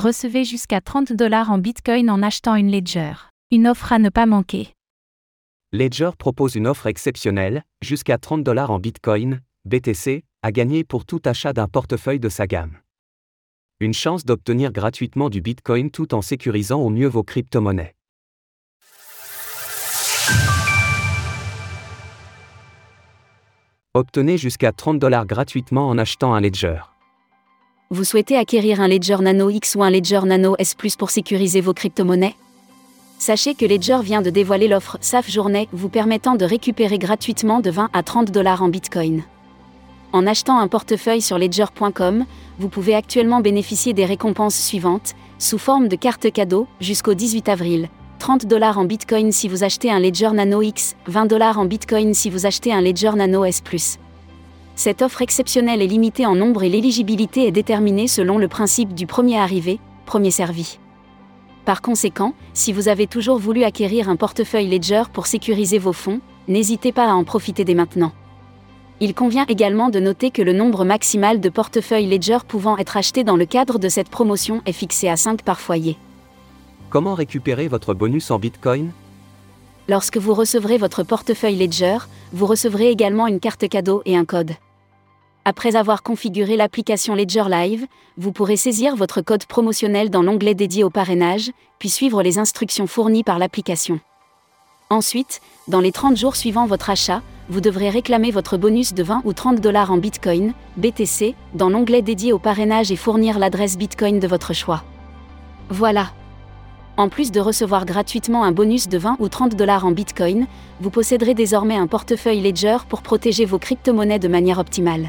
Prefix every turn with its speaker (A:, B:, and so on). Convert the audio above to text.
A: Recevez jusqu'à 30 dollars en Bitcoin en achetant une Ledger. Une offre à ne pas manquer.
B: Ledger propose une offre exceptionnelle, jusqu'à 30 dollars en Bitcoin, BTC, à gagner pour tout achat d'un portefeuille de sa gamme. Une chance d'obtenir gratuitement du Bitcoin tout en sécurisant au mieux vos crypto-monnaies. Obtenez jusqu'à 30 dollars gratuitement en achetant un Ledger.
C: Vous souhaitez acquérir un Ledger Nano X ou un Ledger Nano S Plus pour sécuriser vos crypto-monnaies? Sachez que Ledger vient de dévoiler l'offre SAF Journée vous permettant de récupérer gratuitement de 20 à 30 dollars en Bitcoin. En achetant un portefeuille sur ledger.com, vous pouvez actuellement bénéficier des récompenses suivantes, sous forme de cartes cadeaux, jusqu'au 18 avril. 30 dollars en Bitcoin si vous achetez un Ledger Nano X, 20 dollars en Bitcoin si vous achetez un Ledger Nano S+. Cette offre exceptionnelle est limitée en nombre et l'éligibilité est déterminée selon le principe du premier arrivé, premier servi. Par conséquent, si vous avez toujours voulu acquérir un portefeuille Ledger pour sécuriser vos fonds, n'hésitez pas à en profiter dès maintenant. Il convient également de noter que le nombre maximal de portefeuilles Ledger pouvant être achetés dans le cadre de cette promotion est fixé à 5 par foyer.
B: Comment récupérer votre bonus en Bitcoin?
C: Lorsque vous recevrez votre portefeuille Ledger, vous recevrez également une carte cadeau et un code. Après avoir configuré l'application Ledger Live, vous pourrez saisir votre code promotionnel dans l'onglet dédié au parrainage, puis suivre les instructions fournies par l'application. Ensuite, dans les 30 jours suivant votre achat, vous devrez réclamer votre bonus de 20 ou 30 dollars en Bitcoin, BTC, dans l'onglet dédié au parrainage et fournir l'adresse Bitcoin de votre choix. Voilà. En plus de recevoir gratuitement un bonus de 20 ou 30 dollars en Bitcoin, vous posséderez désormais un portefeuille Ledger pour protéger vos crypto-monnaies de manière optimale.